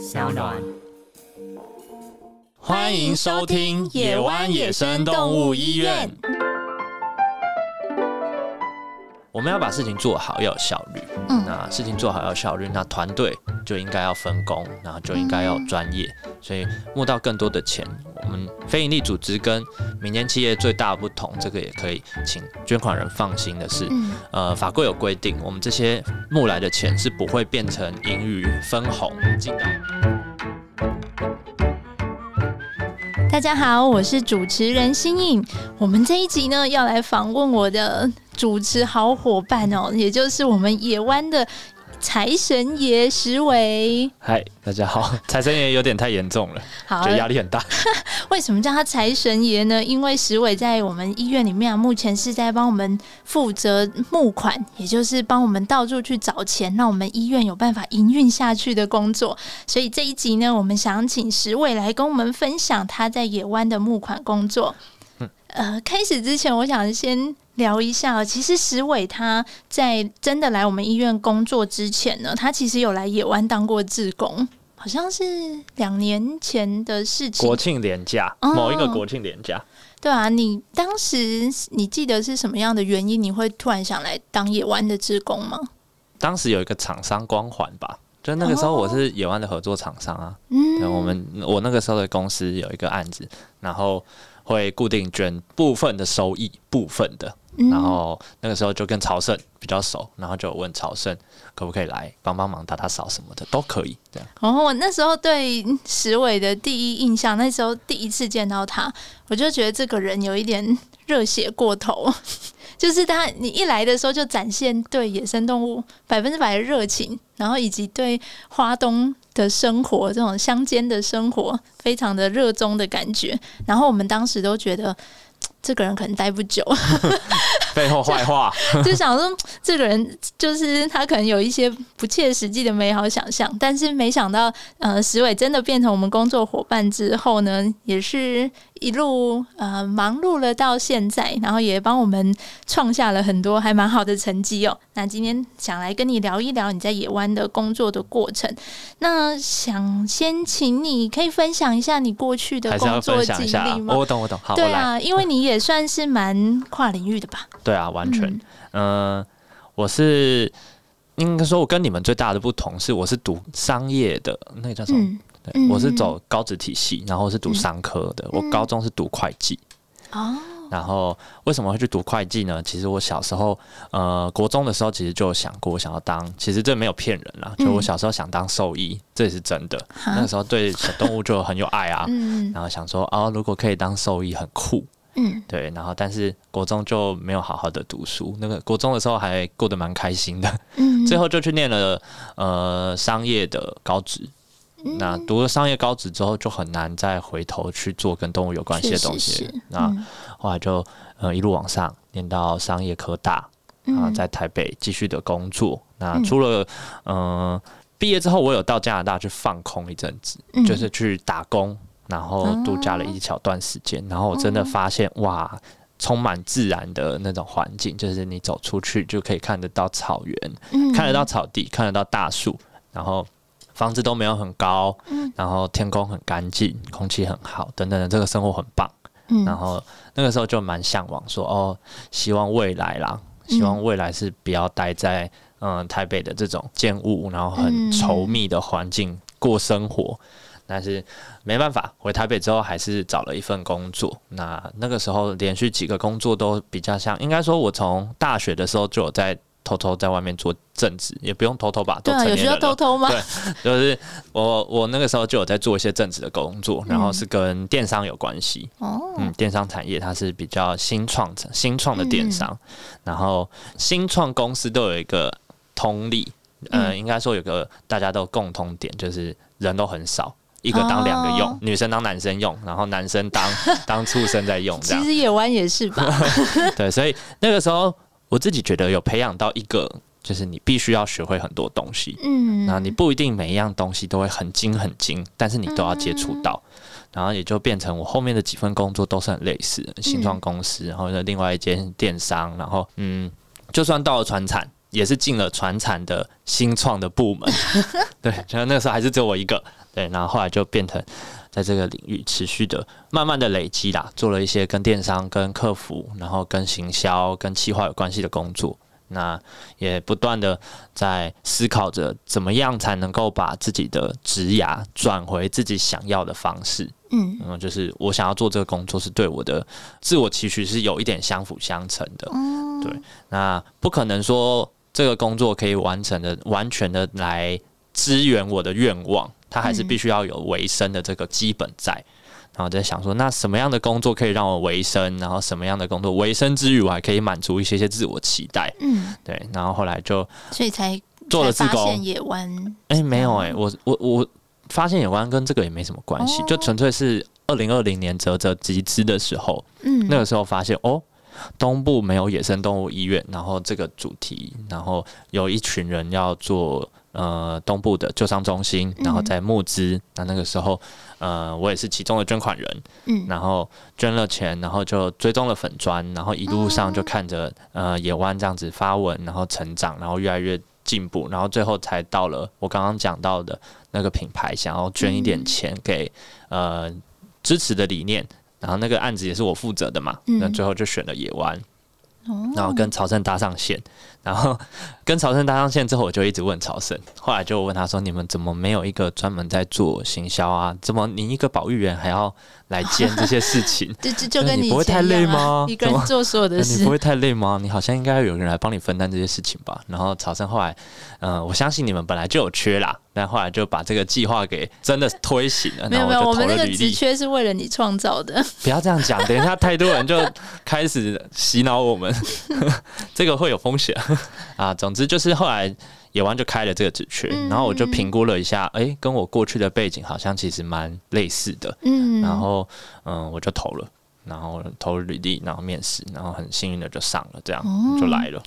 小暖。欢迎收听野湾野生动物医院。我们要把事情做好，要有效率。嗯那事情做好要有效率，那团队就应该要分工，然后就应该要有专业。所以募到更多的钱，我们非营利组织跟民间企业最大的不同，这个也可以请捐款人放心的是，嗯呃，法规有规定，我们这些募来的钱是不会变成盈余分红进到。大家好，我是主持人新颖。我们这一集呢，要来访问我的主持好伙伴哦，也就是我们野湾的财神爷石伟。嗨，大家好，财神爷有点太严重了，好觉，得压力很大。为什么叫他财神爷呢？因为石伟在我们医院里面啊，目前是在帮我们负责募款，也就是帮我们到处去找钱，让我们医院有办法营运下去的工作。所以这一集呢，我们想请石伟来跟我们分享他在野湾的募款工作。呃，开始之前，我想先聊一下哦。其实石伟他在真的来我们医院工作之前呢，他其实有来野湾当过志工，好像是两年前的事情。国庆连假，哦某一个国庆连假，对啊，你当时你记得是什么样的原因，你会突然想来当野湾的职工吗？当时有一个厂商光环吧，就那个时候我是野湾的合作厂商啊。对，嗯，我们我那个时候的公司有一个案子，然后会固定捐部分的收益，部分的，嗯。然后那个时候就跟朝圣比较熟，然后就问朝圣可不可以来帮帮忙打打扫什么的，都可以这样。然后我那时候对石伟的第一印象，那时候第一次见到他，我就觉得这个人有一点热血过头，就是他你一来的时候就展现对野生动物百分之百的热情，然后以及对花东的生活这种乡间的生活非常的热衷的感觉，然后我们当时都觉得。这个人可能待不久，背后坏话，就想说这个人就是他可能有一些不切实际的美好想象，但是没想到，呃，石伟真的变成我们工作伙伴之后呢，也是一路呃忙碌了到现在，然后也帮我们创下了很多还蛮好的成绩哦。那今天想来跟你聊一聊你在野湾的工作的过程，那想先请你可以分享一下你过去的工作经。历吗？我懂，我懂，好，对啊，因为你也算是蛮跨领域的吧？对啊，完全。嗯嗯、我是应该说，我跟你们最大的不同是，我是读商业的，那个叫什么？嗯，对，嗯我是走高职体系，然后是读商科的。我高中是读会计，哦，然后为什么会去读会计呢？其实我小时候，呃，国中的时候其实就有想过，我想要当，其实这没有骗人啦，就我小时候想当兽医，这也是真的。那个时候对小动物就很有爱啊，嗯然后想说，哦，如果可以当兽医很酷，嗯对，然后但是国中就没有好好的读书，那个国中的时候还过得蛮开心的，嗯，最后就去念了呃商业的高职。嗯。那读了商业高职之后，就很难再回头去做跟动物有关系的东西。那嗯。后来就呃一路往上，念到商业科大，啊，嗯。在台北继续的工作。那嗯。除了嗯、呃毕业之后，我有到加拿大去放空一阵子，嗯。就是去打工，然后度假了一小段时间。然后我真的发现，哇，充满自然的那种环境，就是你走出去就可以看得到草原，嗯。看得到草地，看得到大树，然后房子都没有很高，嗯然后天空很干净，空气很好，等等的，这个生活很棒。嗯然后那个时候就蛮向往说，哦，希望未来啦，希望未来是不要待在嗯、台北的这种建物，然后很嗯稠密的环境过生活。但是没办法，回台北之后还是找了一份工作。那那个时候连续几个工作都比较像，应该说我从大学的时候就有在偷偷在外面做正职，也不用偷偷吧，都对啊，有需要偷偷吗？对 就是我我那个时候就有在做一些正职的工作，然后是跟电商有关系。哦，嗯，电商产业它是比较新创的新创的电商，然后新创公司都有一个通例，呃，应该说有个大家都共通点，就是人都很少。一个当两个用，哦女生当男生用，然后男生当 当畜生在用，这样其实野湾也是吧？对，所以那个时候我自己觉得有培养到一个，就是你必须要学会很多东西，嗯，那你不一定每一样东西都会很精很精，但是你都要接触到，然后也就变成我后面的几份工作都是很类似的，新创公司，然后呢另外一间电商，然后嗯，就算到了船产，也是进了船产的新创的部门，对，就那个时候还是只有我一个，对，然后后来就变成在这个领域持续的慢慢的累积啦，做了一些跟电商、跟客服，然后跟行销、跟企划有关系的工作。那也不断的在思考着怎么样才能够把自己的职涯转回自己想要的方式。嗯嗯，就是我想要做这个工作，是对我的自我期许是有一点相辅相成的。嗯，对，那不可能说这个工作可以完成的完全的来支援我的愿望，它还是必须要有维生的这个基本在。然后在想说，那什么样的工作可以让我维生？然后什么样的工作维生之余，我还可以满足一些些自我期待？嗯，对。然后后来就所以才做了自工才发现。野湾，哎、没有哎、我我我发现有关跟这个也没什么关系，哦就纯粹是二零二零年泽泽集资的时候，嗯，那个时候发现哦，东部没有野生动物医院，然后这个主题，然后有一群人要做呃东部的救伤中心，然后在募资。那那个时候，呃，我也是其中的捐款人，嗯然后捐了钱，然后就追踪了粉砖，然后一路上就看着呃野湾这样子发文，然后成长，然后越来越进步，然后最后才到了我刚刚讲到的那个品牌想要捐一点钱给、呃支持的理念，然后那个案子也是我负责的嘛，嗯。那最后就选了野湾，哦。然后跟朝圣搭上线，然后 跟朝圣搭上线之后，我就一直问朝圣，后来就问他说：“你们怎么没有一个专门在做行销啊？怎么你一个保育员还要来兼这些事情？就就就跟你以不会太累吗一个人做所有的事那你不，会太累吗？你好像应该有人来帮你分担这些事情吧？然后朝圣后来，呃，我相信你们本来就有缺啦，但后来就把这个计划给真的推行了，没有没有，我们那个。职缺是为了你创造的，不要这样讲，等一下太多人就开始洗脑我们，这个会有风险 啊。总之就是后来野湾就开了这个职缺，嗯然后我就评估了一下，诶，跟我过去的背景好像其实蛮类似的，嗯，然后嗯，我就投了。然后投履历，然后面试，然后很幸运的就上了，这样、哦就来了。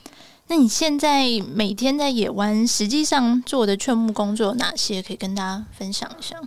那你现在每天在野湾实际上做的劝募工作有哪些？可以跟大家分享一下。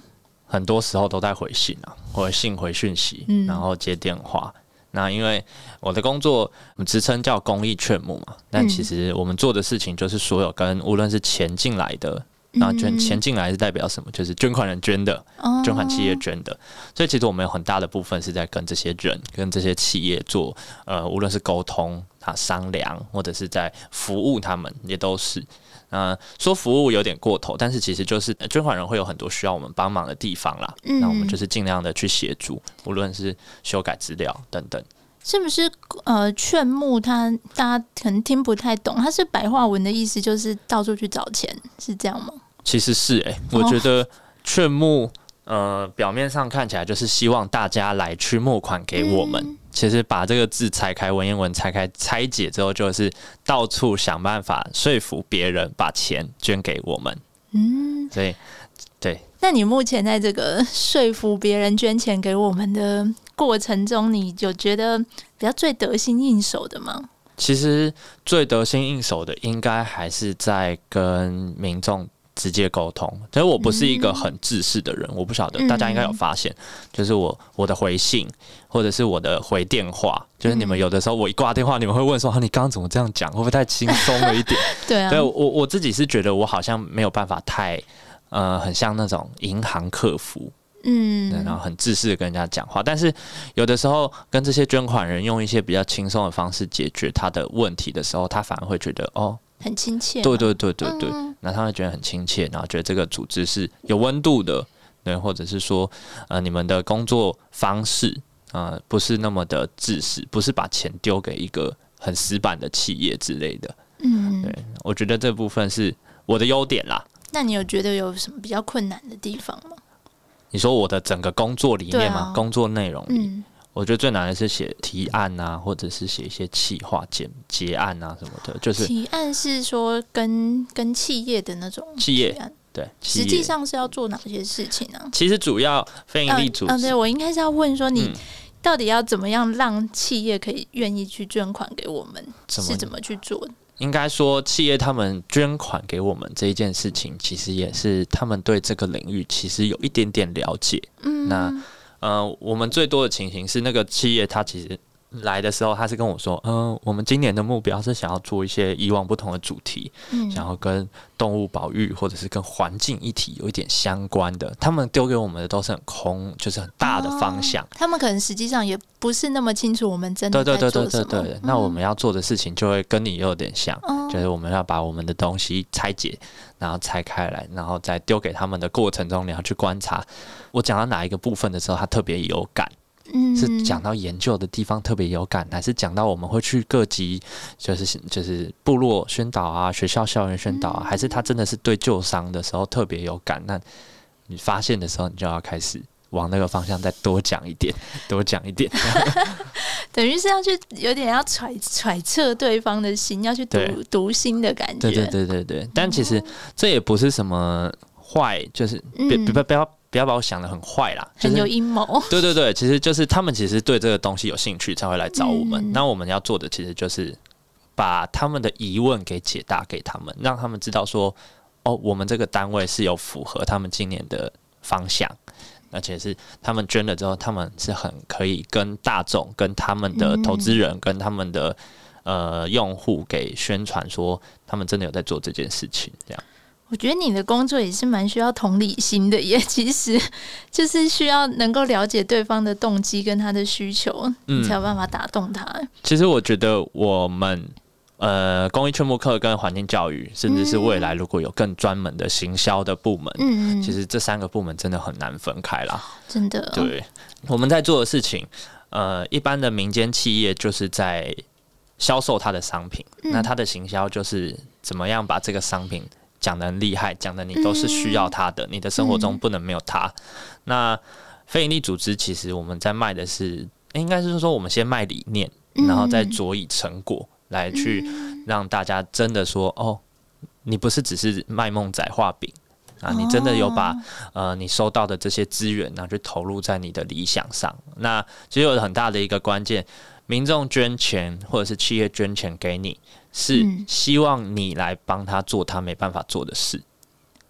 很多时候都在回信啊，回信回讯息，嗯然后接电话。那因为我的工作我们职称叫公益劝募嘛，但嗯其实我们做的事情就是所有跟无论是钱进来的，那捐嗯钱进来是代表什么？就是捐款人捐的，哦捐款企业捐的。所以其实我们有很大的部分是在跟这些人、跟这些企业做呃，无论是沟通啊、商量，或者是在服务他们，也都是。呃，说服务有点过头，但是其实就是呃捐款人会有很多需要我们帮忙的地方啦。嗯那我们就是尽量的去协助，无论是修改资料等等。是不是呃劝募他大家可能听不太懂，他是白话文的意思，就是到处去找钱，是这样吗？其实是诶、哦我觉得劝募，呃，表面上看起来就是希望大家来去募款给我们。嗯其实把这个字拆开，文言文拆开拆解之后，就是到处想办法说服别人把钱捐给我们。嗯，所以，对，那你目前在这个说服别人捐钱给我们的过程中，你有觉得比较最得心应手的吗？其实最得心应手的，应该还是在跟民众直接沟通。所以我不是一个很自私的人，我不晓得嗯大家应该有发现，就是我我的回信或者是我的回电话，就是你们有的时候我一挂电话，你们会问说：“啊，你刚刚怎么这样讲？会不会太轻松了一点？” 对啊，对我我自己是觉得我好像没有办法太呃，很像那种银行客服，嗯对，然后很自私的跟人家讲话。但是有的时候跟这些捐款人用一些比较轻松的方式解决他的问题的时候，他反而会觉得哦，很亲切嘛。对对对对对，嗯那他会觉得很亲切，然后觉得这个组织是有温度的，对，或者是说呃，你们的工作方式呃不是那么的自私，不是把钱丢给一个很死板的企业之类的。嗯，对，我觉得这部分是我的优点啦。那你有觉得有什么比较困难的地方吗？你说我的整个工作理念吗？啊工作内容里，嗯我觉得最难的是写提案啊，或者是写一些企划、结结案啊什么的，就是提案是说跟跟企业的那种企业对。实际上是要做哪些事情呢、其实主要非营利组嗯、呃织，对我应该是要问说，你嗯到底要怎么样让企业可以愿意去捐款给我们？怎是怎么去做的？应该说企业他们捐款给我们这一件事情，其实也是他们对这个领域其实有一点点了解。嗯，那呃，我们最多的情形是那个企业它其实来的时候，他是跟我说，嗯、我们今年的目标是想要做一些以往不同的主题，嗯想要跟动物保育或者是跟环境议题有一点相关的。他们丢给我们的都是很空，就是很大的方向。他们可能实际上也不是那么清楚我们真的对对对。对对对，那我们要做的事情就会跟你有点像，嗯就是我们要把我们的东西拆解，然后拆开来，然后在丢给他们的过程中，你要去观察。我讲到哪一个部分的时候，他特别有感，嗯是讲到研究的地方特别有感，还是讲到我们会去各级，就是就是部落宣导啊，学校校园宣导啊，还是他真的是对旧伤的时候特别有感？那你发现的时候，你就要开始。往那个方向再多讲一点，多讲一点。等于是要去有点要揣揣测对方的心，要去读读心的感觉。对对对对对，但其实这也不是什么坏，就是别嗯别不要不要把我想的很坏啦，就很有阴谋。对对对，其实就是他们其实对这个东西有兴趣才会来找我们。嗯那我们要做的其实就是把他们的疑问给解答给他们，让他们知道说，哦，我们这个单位是有符合他们今年的方向。而且是他们捐了之后，他们是很可以跟大众、跟他们的投资人、跟他们的呃用户给宣传说，他们真的有在做这件事情。这样，我觉得你的工作也是蛮需要同理心的耶，其实就是需要能够了解对方的动机跟他的需求，嗯。你才有办法打动他。其实我觉得我们呃，公益劝募课跟环境教育，甚至是未来如果有更专门的行销的部门，嗯，其实这三个部门真的很难分开啦。真的，对，我们在做的事情，呃，一般的民间企业就是在销售它的商品，嗯。那它的行销就是怎么样把这个商品讲的很厉害，讲的你都是需要它的，你的生活中不能没有它。那非营利组织其实我们在卖的是，应该是说我们先卖理念，嗯然后再佐以成果来去让大家真的说，哦，你不是只是卖梦仔画饼。啊，你真的有把、呃你收到的这些资源，然后去投入在你的理想上。那其实有很大的一个关键，民众捐钱或者是企业捐钱给你，是嗯希望你来帮他做他没办法做的事。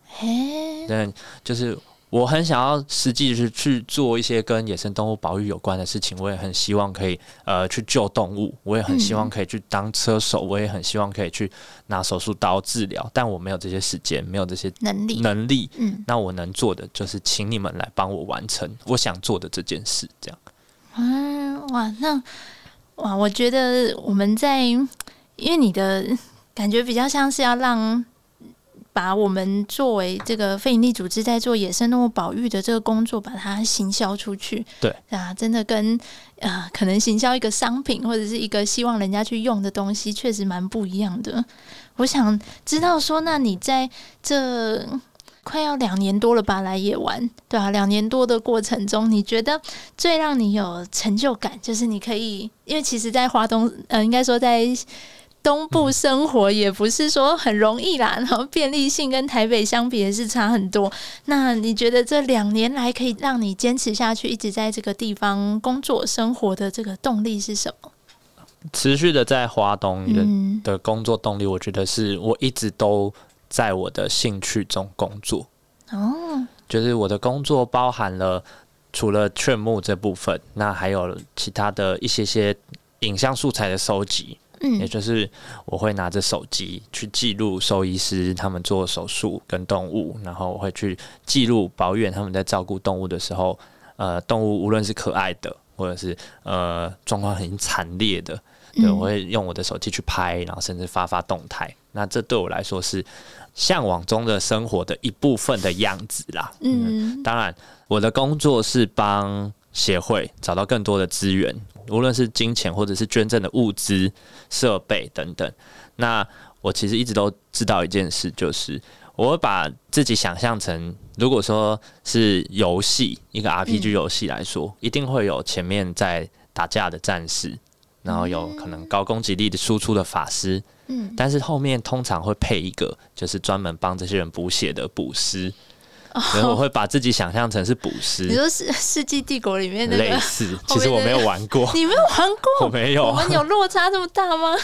嘿，但就是我很想要实际去去做一些跟野生动物保育有关的事情，我也很希望可以呃去救动物，我也很希望可以去当车手，我也很希望可以去拿手术刀治疗，但我没有这些时间，没有这些能力，能力。嗯，那我能做的就是请你们来帮我完成我想做的这件事，这样。嗯，哇，那哇，我觉得我们在，因为你的感觉比较像是要让把我们作为这个非营利组织在做野生动物保育的这个工作，把它行销出去。对啊，真的跟呃，可能行销一个商品或者是一个希望人家去用的东西，确实蛮不一样的。我想知道说，那你在这快要两年多了吧，来野玩，对啊，两年多的过程中，你觉得最让你有成就感，就是你可以，因为其实，在华东，呃，应该说在东部生活也不是说很容易啦，然后便利性跟台北相比也是差很多。那你觉得这两年来可以让你坚持下去，一直在这个地方工作生活的这个动力是什么？持续的在华东的、嗯的工作动力，我觉得是我一直都在我的兴趣中工作。哦，就是我的工作包含了除了劝募这部分，那还有其他的一些些影像素材的收集，也嗯就是我会拿着手机去记录兽医师他们做手术跟动物，然后我会去记录保育员他们在照顾动物的时候，呃，动物无论是可爱的，或者是呃状况很惨烈的，我会用我的手机去拍，然后甚至发发动态。那这对我来说是向往中的生活的一部分的样子啦。嗯当然，我的工作是帮协会找到更多的资源，无论是金钱或者是捐赠的物资、设备等等。那我其实一直都知道一件事，就是我会把自己想象成，如果说是游戏一个 RPG 游戏来说，一定会有前面在打架的战士，然后有可能高攻击力的输出的法师，嗯，但是后面通常会配一个就是专门帮这些人补血的补师。所以我会把自己想象成是捕你师，说世世纪帝国里面那个，类似。其实我没有玩过，你没有玩过？我没有我。们有落差这么大吗？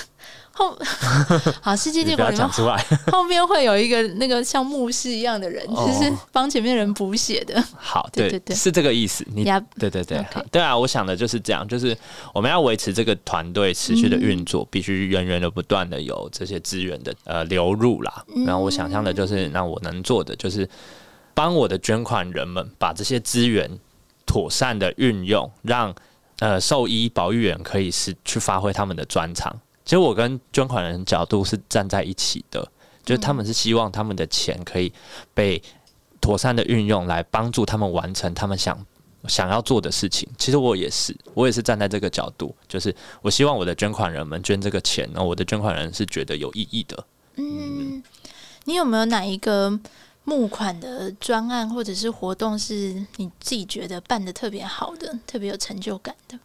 后 好，世纪帝国里面讲出来，后面会有一个那个像牧师一样的人，就是帮前面人补血的。好，对对对，是这个意思。你对对对，对啊，我想的就是这样，就是我们要维持这个团队持续的运作，必须源源的不断的有这些资源的呃流入啦。然后我想象的就是，那我能做的就是帮我的捐款人们把这些资源妥善的运用，让呃兽医保育员可以是去发挥他们的专长。其实我跟捐款人角度是站在一起的，就是他们是希望他们的钱可以被妥善的运用来帮助他们完成他们想想要做的事情。其实我也是，我也是站在这个角度，就是我希望我的捐款人们捐这个钱，然后我的捐款人是觉得有意义的。嗯，你有没有哪一个募款的专案或者是活动是你自己觉得办的特别好的、特别有成就感的？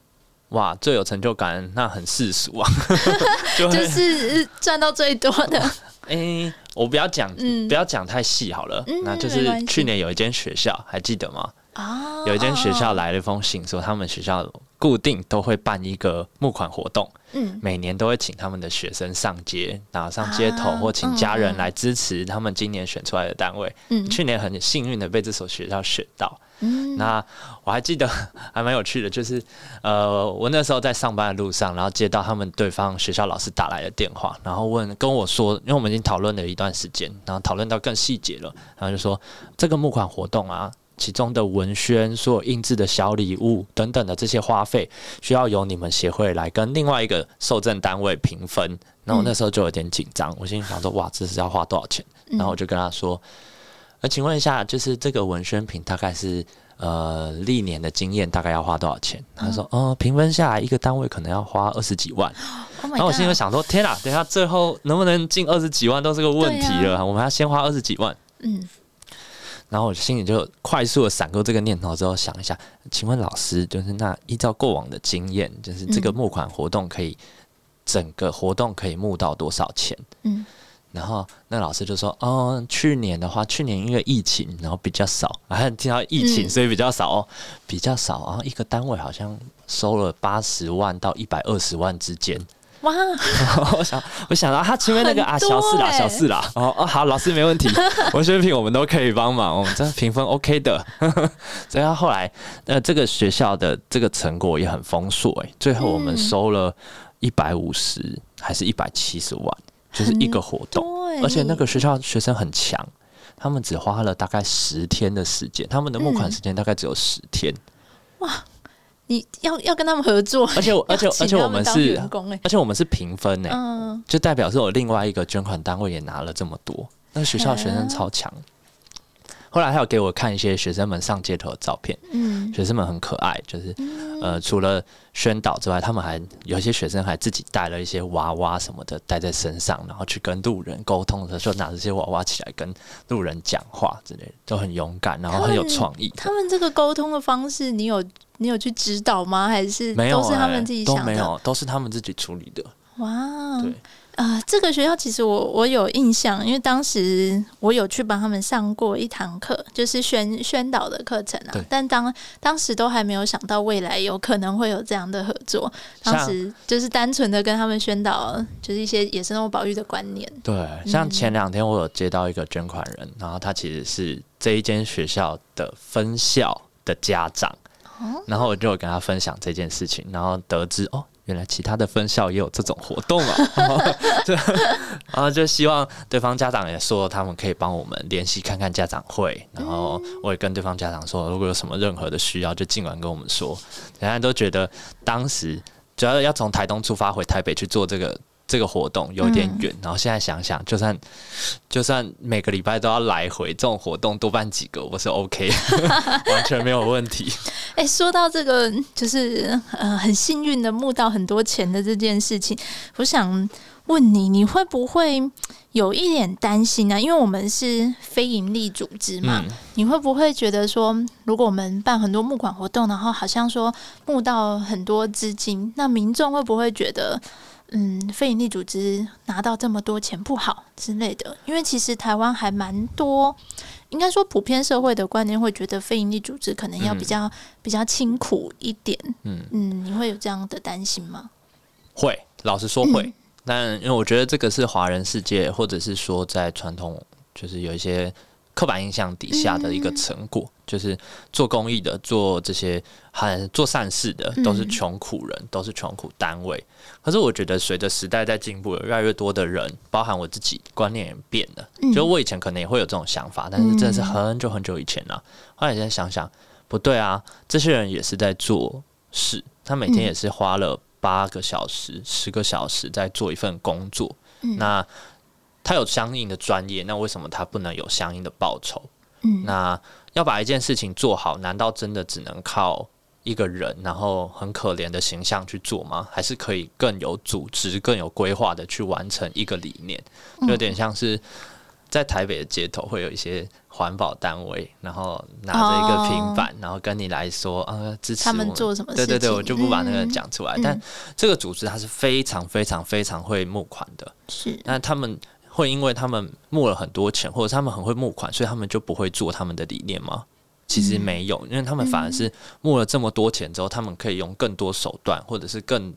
哇，最有成就感那很世俗啊，就是赚到最多的。哎，我不要讲，不要讲太细好了。那就是去年有一间学校，还记得吗？啊，有一间学校来了一封信，说他们学校固定都会办一个募款活动，嗯，每年都会请他们的学生上街，然后上街头或请家人来支持他们今年选出来的单位。嗯，去年很幸运的被这所学校选到。嗯，那我还记得 还蛮有趣的，就是呃，我那时候在上班的路上，然后接到他们对方学校老师打来的电话，然后问跟我说，因为我们已经讨论了一段时间，然后讨论到更细节了，然后就说这个募款活动啊，其中的文宣、所有印制的小礼物等等的这些花费，需要由你们协会来跟另外一个受赠单位平分。然后我那时候就有点紧张，我心里想说，哇，这是要花多少钱？然后我就跟他说。那请问一下，就是这个文宣品大概是呃历年的经验大概要花多少钱？他说，哦，平分下来一个单位可能要花二十几万。然后我心里想说，天啊，等下最后能不能进二十几万都是个问题了。我们要先花二十几万。嗯。然后我心里就快速的闪过这个念头之后，想一下，请问老师，就是那依照过往的经验，就是这个募款活动可以整个活动可以募到多少钱？嗯。然后那老师就说：“哦，去年的话，去年因为疫情，然后比较少，然后听到疫情，所以比较少哦，比较少。然后一个单位好像收了八十万到一百二十万之间。哇！我想，我想到他前面那个啊，小四啦，小四啦。哦哦，好，老师没问题，文学品我们都可以帮忙，我们这评分 OK 的。所以他后来，呃，这个学校的这个成果也很丰硕哎，最后我们收了一百五十还是一百七十万。”就是一个活动，而且那个学校学生很强，他们只花了大概十天的时间，他们的募款时间大概只有十天。哇，你要要跟他们合作，而且 而且而且我们是，而且我们是平分呢，就代表是我另外一个捐款单位也拿了这么多，那学校学生超强。后来还有给我看一些学生们上街头的照片，嗯，学生们很可爱，就是呃，除了宣导之外，他们还有一些学生还自己带了一些娃娃什么的带在身上，然后去跟路人沟通的时候，拿这些娃娃起来跟路人讲话之类的，都很勇敢，然后很有创意。他们这个沟通的方式，你有你有去指导吗？还是没有？都是他们自己想的，都是他们自己处理的。哇，对。啊，这个学校其实我我有印象，因为当时我有去帮他们上过一堂课，就是宣宣导的课程啊。但当当时都还没有想到未来有可能会有这样的合作，当时就是单纯的跟他们宣导，就是一些野生动物保育的观念。对，像前两天我有接到一个捐款人，然后他其实是这一间学校的分校的家长，然后我就跟他分享这件事情，然后得知哦。原来其他的分校也有这种活动啊！然后就希望对方家长也说，他们可以帮我们联系看看家长会。然后我也跟对方家长说，如果有什么任何的需要，就尽管跟我们说。人家都觉得当时主要要从台东出发回台北去做这个。这个活动有点远，然后现在想想，就算就算每个礼拜都要来回，这种活动多办几个我是 OK，完全没有问题。哎，说到这个，就是呃很幸运的募到很多钱的这件事情，我想问你，你会不会有一点担心呢？因为我们是非营利组织嘛，你会不会觉得说，如果我们办很多募款活动，然后好像说募到很多资金，那民众会不会觉得？嗯，非营利组织拿到这么多钱不好之类的，因为其实台湾还蛮多，应该说普遍社会的观念会觉得非营利组织可能要比较比较辛苦一点。嗯嗯，你会有这样的担心吗？会，老实说会。但因为我觉得这个是华人世界，或者是说在传统，就是有一些刻板印象底下的一个成果，就是做公益的、做这些很做善事的，都是穷苦人，都是穷苦单位。可是我觉得随着时代在进步，有越来越多的人，包含我自己，观念也变了。就我以前可能也会有这种想法，但是真的是很久很久以前了。后来现在想想，不对啊，这些人也是在做事，他每天也是花了。八个小时、十个小时在做一份工作，那他有相应的专业，那为什么他不能有相应的报酬？嗯，那要把一件事情做好，难道真的只能靠一个人，然后很可怜的形象去做吗？还是可以更有组织、更有规划的去完成一个理念？有点像是。在台北的街头会有一些环保单位，然后拿着一个平板，然后跟你来说，呃，支持他们做什么？对对对，我就不把那个讲出来。但这个组织它是非常非常非常会募款的，是。那他们会因为他们募了很多钱，或者他们很会募款，所以他们就不会做他们的理念吗？其实没有，因为他们反而是募了这么多钱之后，他们可以用更多手段，或者是更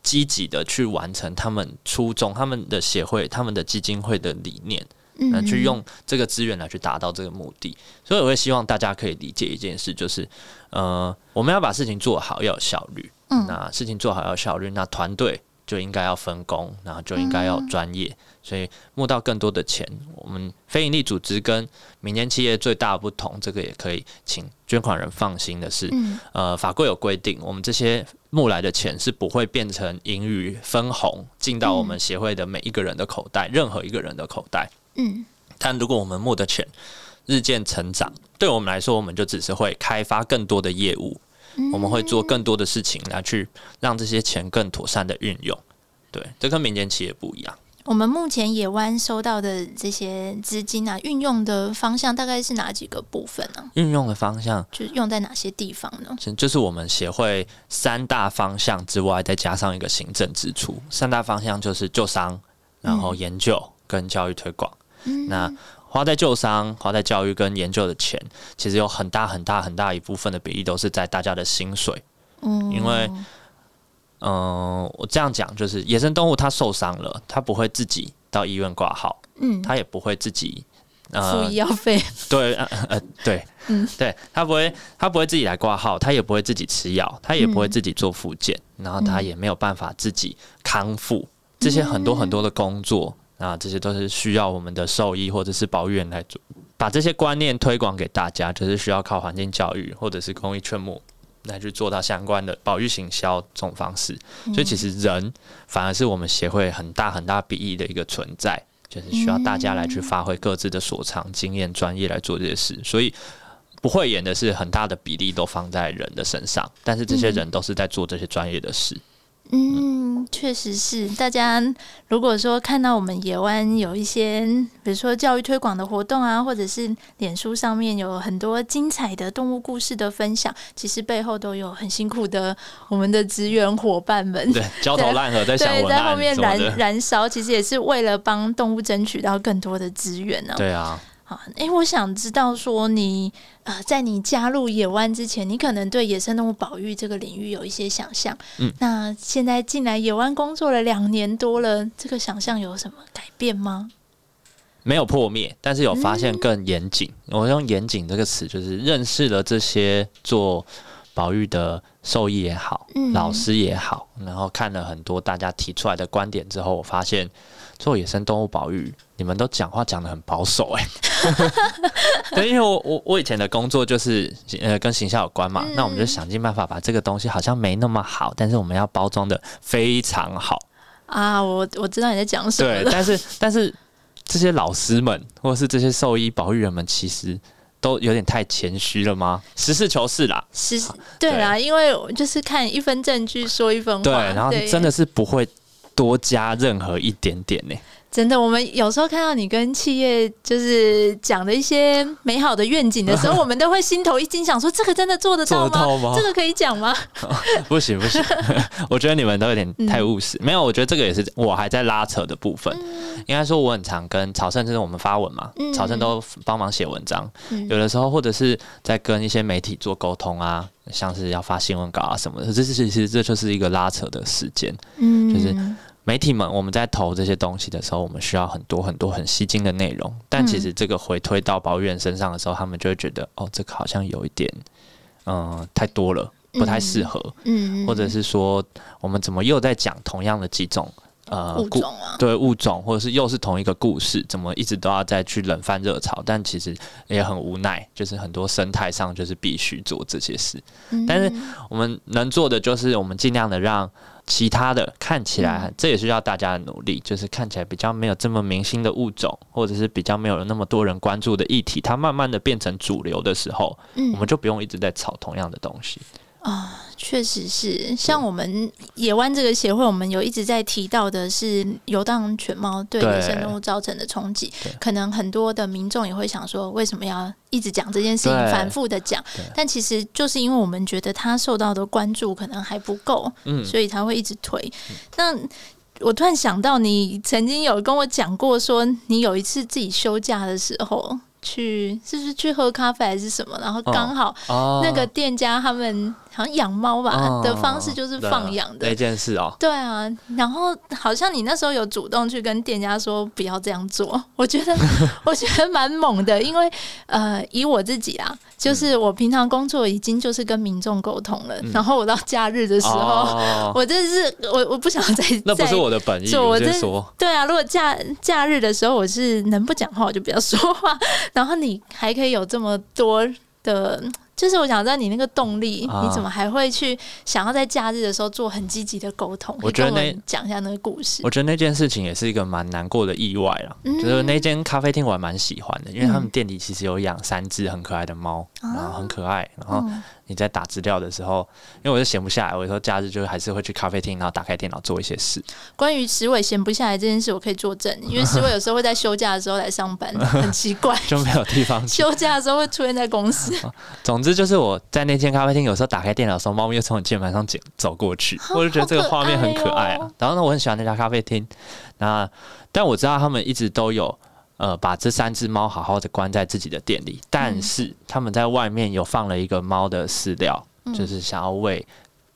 积极的去完成他们初衷、他们的协会、他们的基金会的理念。那去用这个资源来去达到这个目的，所以我会希望大家可以理解一件事，就是呃，我们要把事情做好，要有效率。嗯，那事情做好要效率，那团队就应该要分工，然后就应该要专业。所以募到更多的钱，我们非营利组织跟民间企业最大的不同，这个也可以请捐款人放心的是，呃，法规有规定，我们这些募来的钱是不会变成盈余分红进到我们协会的每一个人的口袋，任何一个人的口袋。嗯，但如果我们募的钱日渐成长，对我们来说，我们就只是会开发更多的业务，我们会做更多的事情来去让这些钱更妥善的运用。对，这跟民间企业不一样。我们目前野湾收到的这些资金啊，运用的方向大概是哪几个部分呢？运用的方向就是用在哪些地方呢？就是我们协会三大方向之外，再加上一个行政支出。三大方向就是救伤，然后研究跟教育推广。那花在救伤、花在教育跟研究的钱，其实有很大很大很大一部分的比例都是在大家的薪水。嗯，因为，嗯，我这样讲就是，野生动物它受伤了，它不会自己到医院挂号，嗯，它也不会自己付医药费，对，呃，对，嗯，对，它不会，它不会自己来挂号，它也不会自己吃药，它也不会自己做复健，然后它也没有办法自己康复，这些很多很多的工作。啊，这些都是需要我们的兽医或者是保育员来做，把这些观念推广给大家，就是需要靠环境教育或者是公益劝募来去做到相关的保育行销这种方式。所以其实人反而是我们协会很大很大比例的一个存在，就是需要大家来去发挥各自的所长、经验、专业来做这些事。所以不会演的是很大的比例都放在人的身上，但是这些人都是在做这些专业的事。嗯，确实是。大家如果说看到我们野湾有一些，比如说教育推广的活动啊，或者是脸书上面有很多精彩的动物故事的分享，其实背后都有很辛苦的我们的职员伙伴们，对，焦头烂额在想在后面燃燃烧，其实也是为了帮动物争取到更多的资源呢。对啊。啊，哎，我想知道说你呃，在你加入野湾之前，你可能对野生动物保育这个领域有一些想象。嗯，那现在进来野湾工作了两年多了，这个想象有什么改变吗？没有破灭，但是有发现更严谨。我用“严谨”这个词，就是认识了这些做保育的兽医也好，老师也好，然后看了很多大家提出来的观点之后，我发现。做野生动物保育，你们都讲话讲的很保守哎。对，因为我我我以前的工作就是呃跟形象有关嘛，那我们就想尽办法把这个东西好像没那么好，但是我们要包装的非常好啊。我我知道你在讲什么。对，但是但是这些老师们或者是这些兽医保育人们，其实都有点太谦虚了吗？实事求是啦，实，对啦，因为就是看一分证据说一分话，对，然后真的是不会。多加任何一点点呢？真的，我们有时候看到你跟企业就是讲的一些美好的愿景的时候，我们都会心头一惊，想说这个真的做得到吗？这个可以讲吗？不 行不行，我觉得你们都有点太务实。没有，我觉得这个也是我还在拉扯的部分。应该说，我很常跟曹胜，就是我们发文嘛，曹胜都帮忙写文章。有的时候，或者是在跟一些媒体做沟通啊，像是要发新闻稿啊什么的，这是其实这就是一个拉扯的时间。嗯，就是。媒体们，我们在投这些东西的时候，我们需要很多很多很吸睛的内容，但其实这个回推到保育员身上的时候，他们就会觉得，哦，这个好像有一点，嗯、太多了，不太适合，嗯，或者是说，我们怎么又在讲同样的几种呃物种啊，对物种，或者是又是同一个故事，怎么一直都要再去冷饭热炒？但其实也很无奈，就是很多生态上就是必须做这些事。嗯。但是我们能做的就是，我们尽量的让其他的看起来，嗯这也是要大家的努力，就是看起来比较没有这么明星的物种，或者是比较没有那么多人关注的议题，它慢慢的变成主流的时候，嗯我们就不用一直在炒同样的东西。确实是，像我们野湾这个协会，我们有一直在提到的是游荡犬猫对对野生动物造成的冲击。可能很多的民众也会想说，为什么要一直讲这件事情，反复的讲？但其实就是因为我们觉得它受到的关注可能还不够，嗯，所以才会一直推。那我突然想到，你曾经有跟我讲过，说你有一次自己休假的时候。去是不是去喝咖啡还是什么？然后刚好哦那个店家他们好像养猫吧、哦的方式就是放养的。那，件事哦，对啊。然后好像你那时候有主动去跟店家说不要这样做，我觉得 我觉得蛮猛的，因为呃，以我自己啊，就是我平常工作已经就是跟民众沟通了，然后我到假日的时候，哦。我真的是我我不想再再 那不是我的本意，我做我这先说，对啊，如果假假日的时候我是能不讲话我就不要说话，然后你还可以有这么多的，就是我想知道你那个动力，啊你怎么还会去想要在假日的时候做很积极的沟通？我觉得那讲一下那个故事。我觉得那件事情也是一个蛮难过的意外啦。嗯就是那间咖啡厅我还蛮喜欢的，因为他们店里其实有养三只很可爱的猫，然后很可爱。然后嗯你在打资料的时候，因为我就闲不下来，我有时候假日就还是会去咖啡厅，然后打开电脑做一些事。关于石伟闲不下来这件事，我可以作证，因为石伟有时候会在休假的时候来上班，很奇怪。就没有地方。休假的时候会出现在公司，总之就是我在那间咖啡厅，有时候打开电脑的时候，猫咪又从我键盘上走走过去，我就觉得这个画面很可爱。啊然后呢，我很喜欢那家咖啡厅。那但我知道他们一直都有呃把这三只猫好好的关在自己的店里，但是他们在外面有放了一个猫的饲料，嗯。就是想要喂。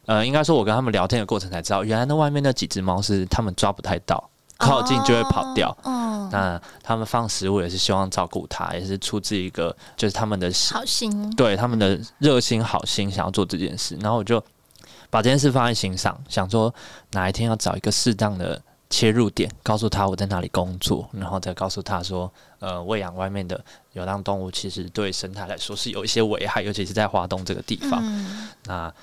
呃，应该说，我跟他们聊天的过程才知道，原来那外面那几只猫是他们抓不太到，靠近就会跑掉。哦，那他们放食物也是希望照顾它，也是出自一个就是他们的好心，对他们的热心好心想要做这件事，然后我就把这件事放在心上，想说哪一天要找一个适当的切入点，告诉他我在哪里工作，然后再告诉他说，呃，喂养外面的流浪动物其实对生态来说是有一些危害，尤其是在华东这个地方。嗯那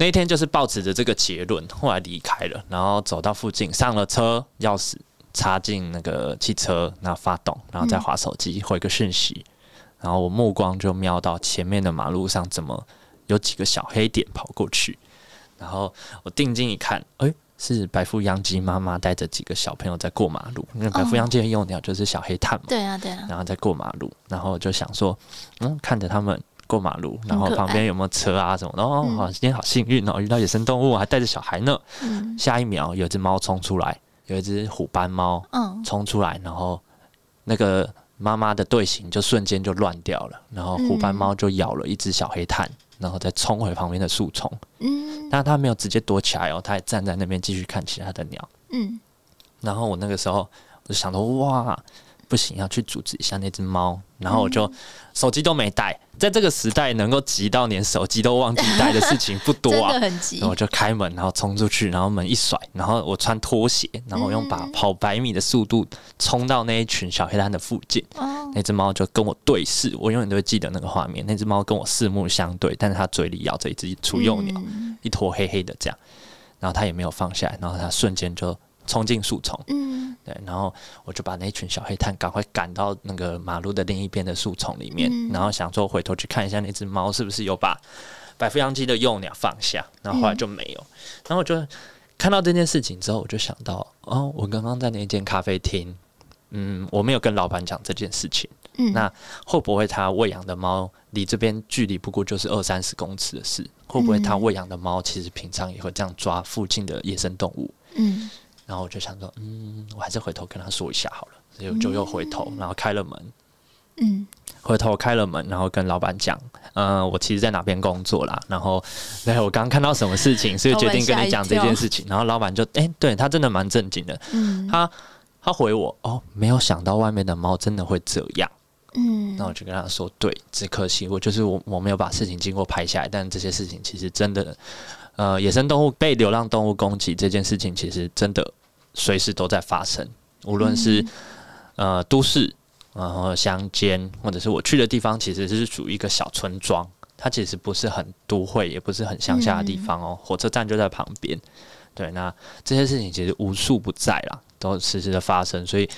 那一天就是抱持着这个结论，后来离开了，然后走到附近，上了车，钥匙插进那个汽车，那发动，然后再划手机回个讯息，然后我目光就瞄到前面的马路上怎么有几个小黑点跑过去，然后我定睛一看，诶，是白腹秧鸡妈妈带着几个小朋友在过马路，因为白腹秧鸡的幼鸟就是小黑炭嘛，对啊，对啊，然后在过马路，然后就想说，嗯，看着他们过马路，然后旁边有没有车啊什么的，哦，嗯。好今天好幸运哦，遇到野生动物，还带着小孩呢。嗯。下一秒有一只猫冲出来，有一只虎斑猫嗯。冲出来，然后那个妈妈的队形就瞬间就乱掉了，然后虎斑猫就咬了一只小黑炭，然后再冲回旁边的树丛，嗯。但他没有直接躲起来哦，他还站在那边继续看其他的鸟。嗯。然后我那个时候我就想到，哇，不行，要去阻止一下那只猫。然后我就、手机都没带，在这个时代能够急到连手机都忘记带的事情不多啊。很急然后我就开门，然后冲出去，然后门一甩，然后我穿拖鞋，然后用把跑百米的速度冲到那一群小黑蛋的附近。哦，那只猫就跟我对视，我永远都会记得那个画面。那只猫跟我四目相对，但是它嘴里咬着一只雏幼鸟，嗯一坨黑黑的这样，然后它也没有放下来，然后它瞬间就冲进树丛。嗯对，然后我就把那群小黑炭赶快赶到那个马路的另一边的树丛里面，嗯然后想说回头去看一下那只猫是不是有把白腹秧鸡的幼鸟放下，然后后来就没有。然后我就看到这件事情之后，我就想到，哦，我刚刚在那间咖啡厅，嗯，我没有跟老板讲这件事情，嗯，那会不会他喂养的猫离这边距离不过就是二三十公尺的事？会不会他喂养的猫其实平常也会这样抓附近的野生动物？嗯然后我就想说，嗯，我还是回头跟他说一下好了，所以我就又回头，然后开了门，嗯，回头开了门，然后跟老板讲，嗯、我其实在哪边工作啦，然后，对我刚刚看到什么事情，所以决定跟你讲这件事情。然后老板就，哎、对他真的蛮正经的，嗯。他他回我，哦，没有想到外面的猫真的会这样。嗯。那我就跟他说，对，只可惜我就是我我没有把事情经过拍下来，但这些事情其实真的，呃，野生动物被流浪动物攻击这件事情，其实真的随时都在发生，无论是、呃都市，然后乡间，或者是我去的地方，其实是属于一个小村庄，它其实不是很都会，也不是很乡下的地方哦，火车站就在旁边。对，那这些事情其实无处不在啦，都时时的发生，所以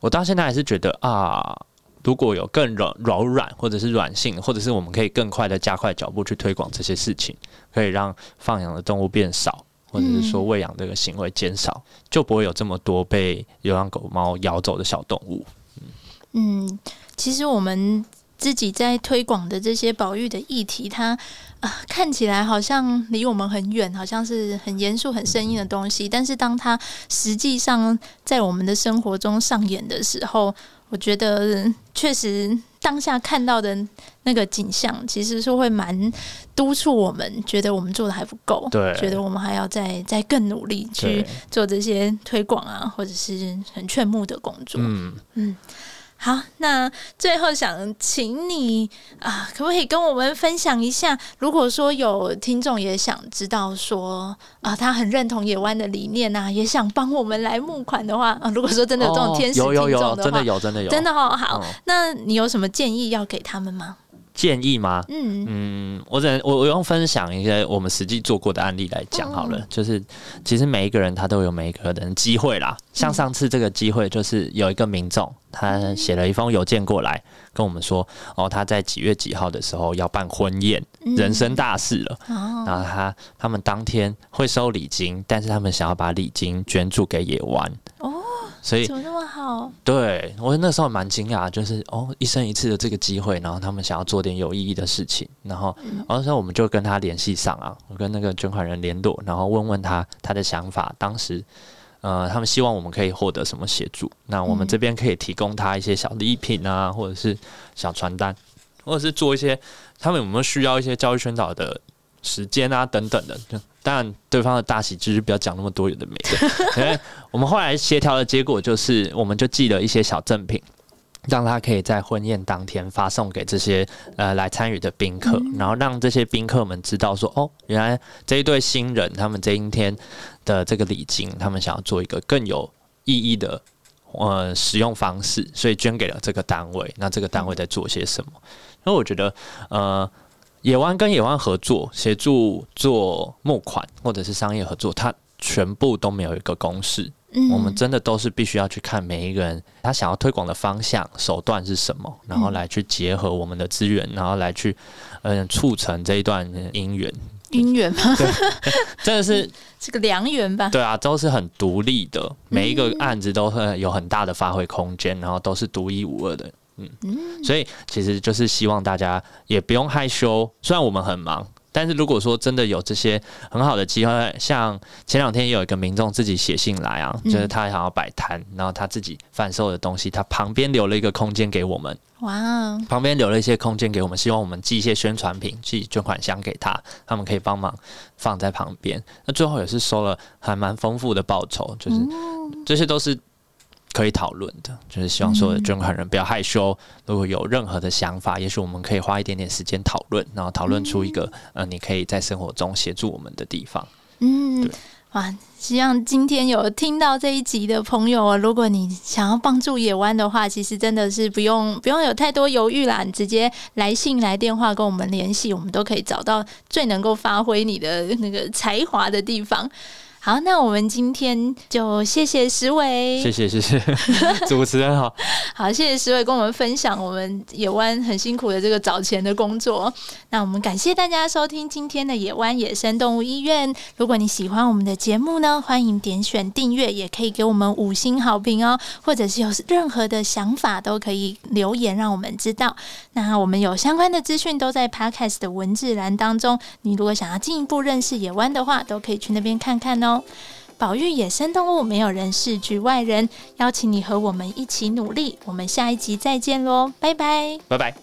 我到现在还是觉得啊，如果有更柔柔软，或者是软性，或者是我们可以更快的加快脚步去推广这些事情，可以让放养的动物变少，或者是说喂养这个行为减少，就不会有这么多被流浪狗猫咬走的小动物。嗯，其实我们自己在推广的这些保育的议题，它啊、看起来好像离我们很远，好像是很严肃、很生硬的东西。但是当它实际上在我们的生活中上演的时候，我觉得确实当下看到的那个景象，其实是会蛮督促我们，觉得我们做的还不够，对。觉得我们还要再再更努力去，做这些推广啊，或者是很劝募的工作。嗯，好，那最后想请你啊，可不可以跟我们分享一下？如果说有听众也想知道说啊，他很认同野湾的理念啊，也想帮我们来募款的话啊，如果说真的有这种天使哦有有有，听众的话，真的有，真的有，真的哦，好，嗯那你有什么建议要给他们吗？建议吗？嗯嗯，我只能我我用分享一些我们实际做过的案例来讲好了。嗯就是其实每一个人他都有每一个人的机会啦。像上次这个机会，就是有一个民众他写了一封邮件过来跟我们说，哦，他在几月几号的时候要办婚宴，嗯人生大事了。哦，然后他他们当天会收礼金，但是他们想要把礼金捐助给野湾。哦，所以怎么那么好？对我那时候蛮惊讶，就是哦，一生一次的这个机会，然后他们想要做点有意义的事情，然后，然后说我们就跟他联系上啊，我跟那个捐款人联络，然后问问他他的想法，当时。呃，他们希望我们可以获得什么协助？那我们嗯这边可以提供他一些小礼品啊，或者是小传单，或者是做一些他们有没有需要一些教育宣导的时间啊等等的。就当然，对方的大喜之日不要讲那么多有的没的。因为我们后来协调的结果就是，我们就寄了一些小赠品。让他可以在婚宴当天发送给这些呃来参与的宾客，然后让这些宾客们知道说，哦，原来这一对新人他们这一天的这个礼金，他们想要做一个更有意义的呃使用方式，所以捐给了这个单位。那这个单位在做些什么？因为我觉得呃。野湾跟野湾合作，协助做募款或者是商业合作，它全部都没有一个公式，嗯我们真的都是必须要去看每一个人他想要推广的方向、手段是什么，然后来去结合我们的资源，然后来去嗯促成这一段姻缘。姻缘吗？真的是这个良缘吧？对啊，都是很独立的，每一个案子都会有很大的发挥空间，然后都是独一无二的。嗯，所以其实就是希望大家也不用害羞，虽然我们很忙。但是如果说真的有这些很好的机会，像前两天也有一个民众自己写信来啊，嗯。就是他想要摆摊，然后他自己贩售的东西，他旁边留了一个空间给我们，哇，旁边留了一些空间给我们，希望我们寄一些宣传品、寄捐款箱给他，他们可以帮忙放在旁边。那最后也是收了还蛮丰富的报酬，就是、这些都是可以讨论的。就是希望所有的捐款人不要害羞，如果有任何的想法，也许我们可以花一点点时间讨论，然后讨论出一个、呃，你可以在生活中协助我们的地方。嗯对，哇！希望今天有听到这一集的朋友啊，如果你想要帮助野湾的话，其实真的是不用不用有太多犹豫啦，你直接来信来电话跟我们联系，我们都可以找到最能够发挥你的那个才华的地方。好，那我们今天就谢谢石伟，谢谢谢谢，主持人好。好，谢谢石伟跟我们分享我们野湾很辛苦的这个找钱的工作。那我们感谢大家收听今天的野湾野生动物医院。如果你喜欢我们的节目呢，欢迎点选订阅，也可以给我们五星好评哦。或者是有任何的想法，都可以留言让我们知道。那我们有相关的资讯都在 Podcast 的文字栏当中。你如果想要进一步认识野湾的话，都可以去那边看看保育野生动物，没有人是局外人。邀请你和我们一起努力。我们下一集再见喽，拜拜，拜拜。